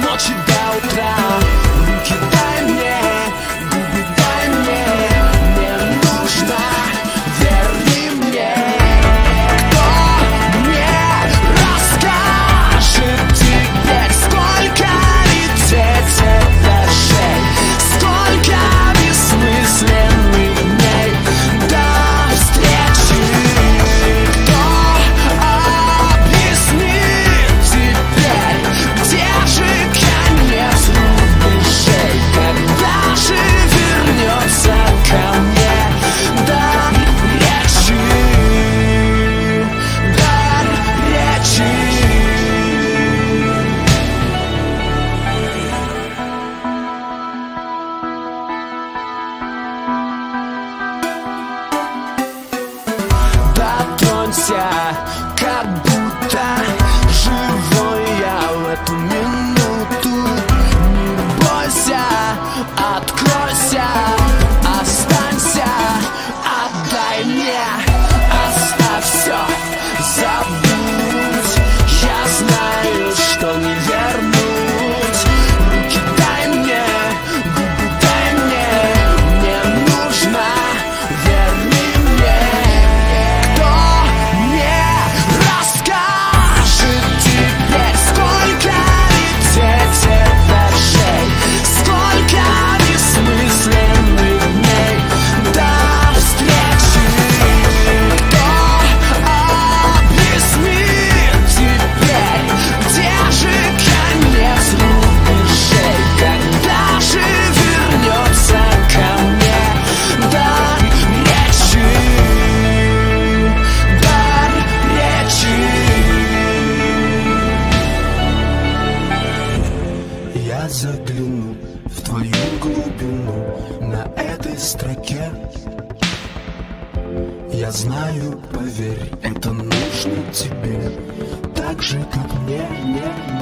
noche de otra строке. Я знаю, поверь, это нужно тебе Так же, как мне, мне, мне